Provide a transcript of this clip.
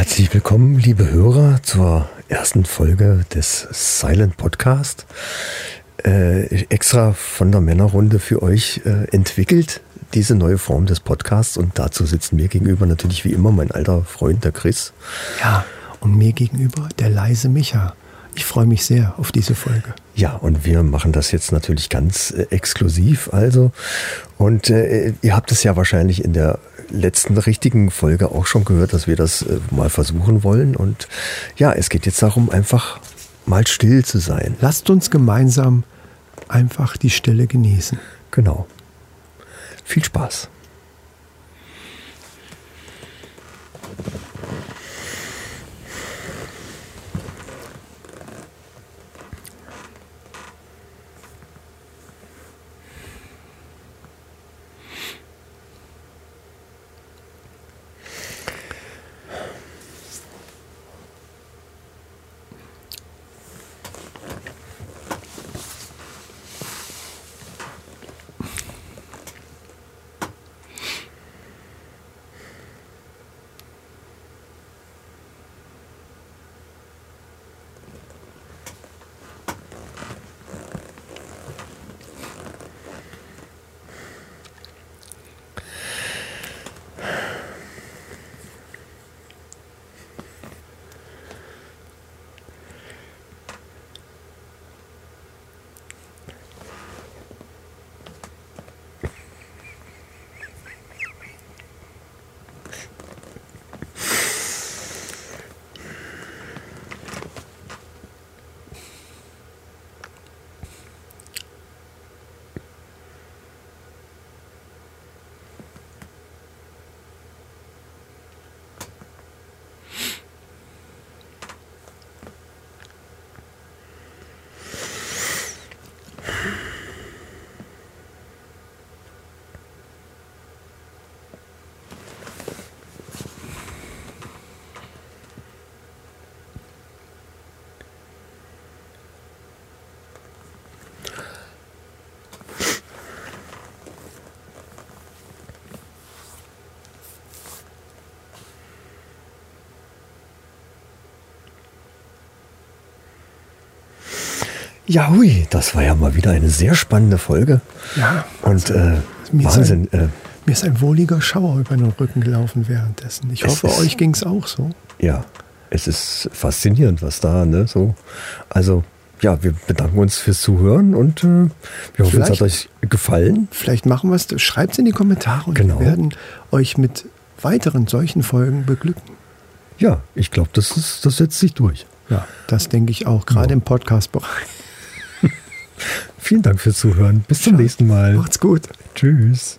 Herzlich willkommen, liebe Hörer, zur ersten Folge des Silent Podcast. Äh, extra von der Männerrunde für euch äh, entwickelt, diese neue Form des Podcasts. Und dazu sitzt mir gegenüber natürlich wie immer mein alter Freund, der Chris. Ja, und mir gegenüber der leise Micha. Ich freue mich sehr auf diese Folge. Ja, und wir machen das jetzt natürlich ganz äh, exklusiv, also. Und äh, ihr habt es ja wahrscheinlich in der letzten richtigen Folge auch schon gehört, dass wir das äh, mal versuchen wollen. Und ja, es geht jetzt darum, einfach mal still zu sein. Lasst uns gemeinsam einfach die Stille genießen. Genau. Viel Spaß. Ja, hui, das war ja mal wieder eine sehr spannende Folge. Ja. Und äh, Wahnsinn. Ist ein, äh, mir ist ein wohliger Schauer über den Rücken gelaufen währenddessen. Ich hoffe, euch ging es auch so. Ja, es ist faszinierend, was da, ne, so. Also, ja, wir bedanken uns fürs Zuhören und äh, wir hoffen, es hat euch gefallen. Vielleicht machen wir es, schreibt es in die Kommentare und genau. wir werden euch mit weiteren solchen Folgen beglücken. Ja, ich glaube, das, das setzt sich durch. Ja, das denke ich auch, gerade ja. im Podcast-Bereich. Vielen Dank fürs Zuhören. Bis zum nächsten Mal. Macht's gut. Tschüss.